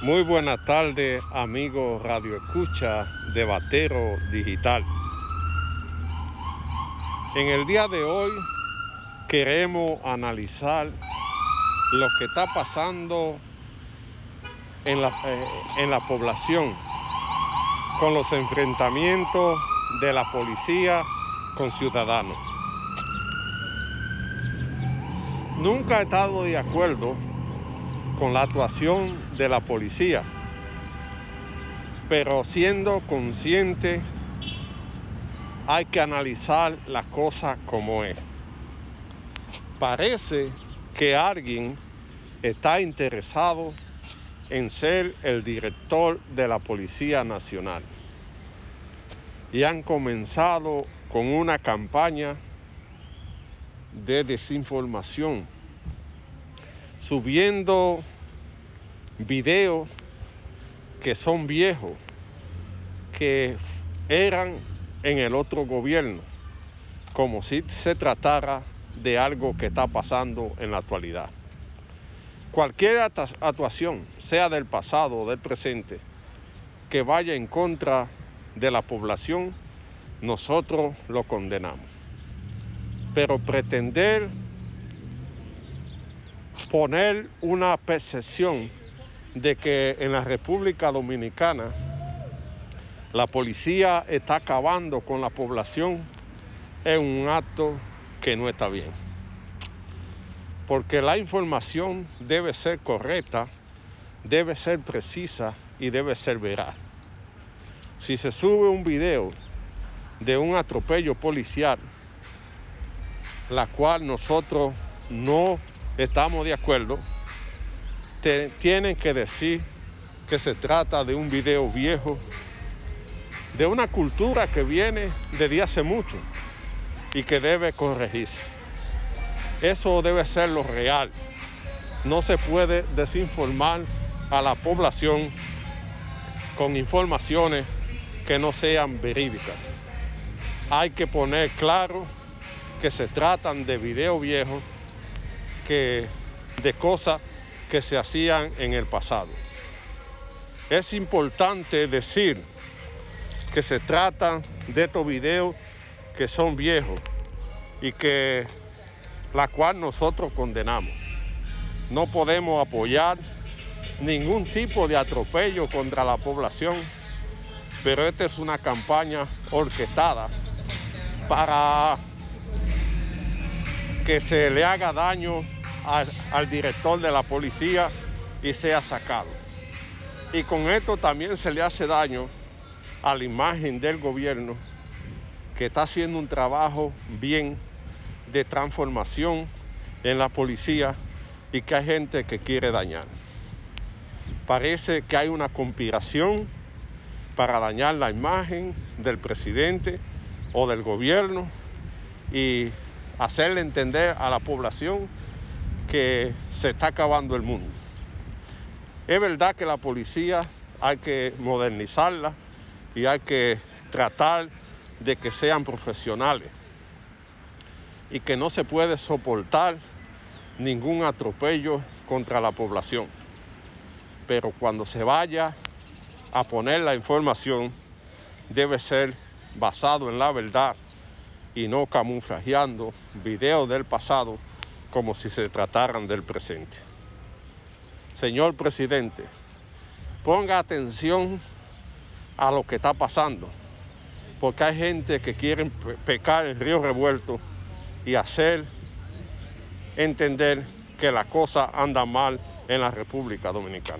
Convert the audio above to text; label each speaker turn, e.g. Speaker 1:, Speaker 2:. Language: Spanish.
Speaker 1: Muy buenas tardes, amigos Radio Escucha de Batero Digital. En el día de hoy queremos analizar lo que está pasando en la, eh, en la población con los enfrentamientos de la policía con ciudadanos. Nunca he estado de acuerdo con la actuación de la policía, pero siendo consciente hay que analizar las cosas como es. Parece que alguien está interesado en ser el director de la Policía Nacional y han comenzado con una campaña de desinformación subiendo videos que son viejos, que eran en el otro gobierno, como si se tratara de algo que está pasando en la actualidad. Cualquier actuación, sea del pasado o del presente, que vaya en contra de la población, nosotros lo condenamos. Pero pretender poner una percepción de que en la República Dominicana la policía está acabando con la población es un acto que no está bien. Porque la información debe ser correcta, debe ser precisa y debe ser veraz. Si se sube un video de un atropello policial, la cual nosotros no estamos de acuerdo, tienen que decir que se trata de un video viejo, de una cultura que viene desde hace mucho y que debe corregirse. Eso debe ser lo real. No se puede desinformar a la población con informaciones que no sean verídicas. Hay que poner claro que se tratan de videos de cosas que se hacían en el pasado. Es importante decir que se trata de estos videos que son viejos y que la cual nosotros condenamos. No podemos apoyar ningún tipo de atropello contra la población, pero esta es una campaña orquestada para que se le haga daño al, director de la policía y sea sacado. Y con esto también se le hace daño a la imagen del gobierno que está haciendo un trabajo bien de transformación en la policía y que hay gente que quiere dañar. Parece que hay una conspiración para dañar la imagen del presidente o del gobierno y hacerle entender a la población que se está acabando el mundo. Es verdad que la policía hay que modernizarla y hay que tratar de que sean profesionales y que no se puede soportar ningún atropello contra la población. Pero cuando se vaya a poner la información, debe ser basado en la verdad y no camuflajeando videos del pasado como si se trataran del presente. Señor presidente, ponga atención a lo que está pasando, porque hay gente que quiere pecar el río revuelto y hacer entender que la cosa anda mal en la República Dominicana.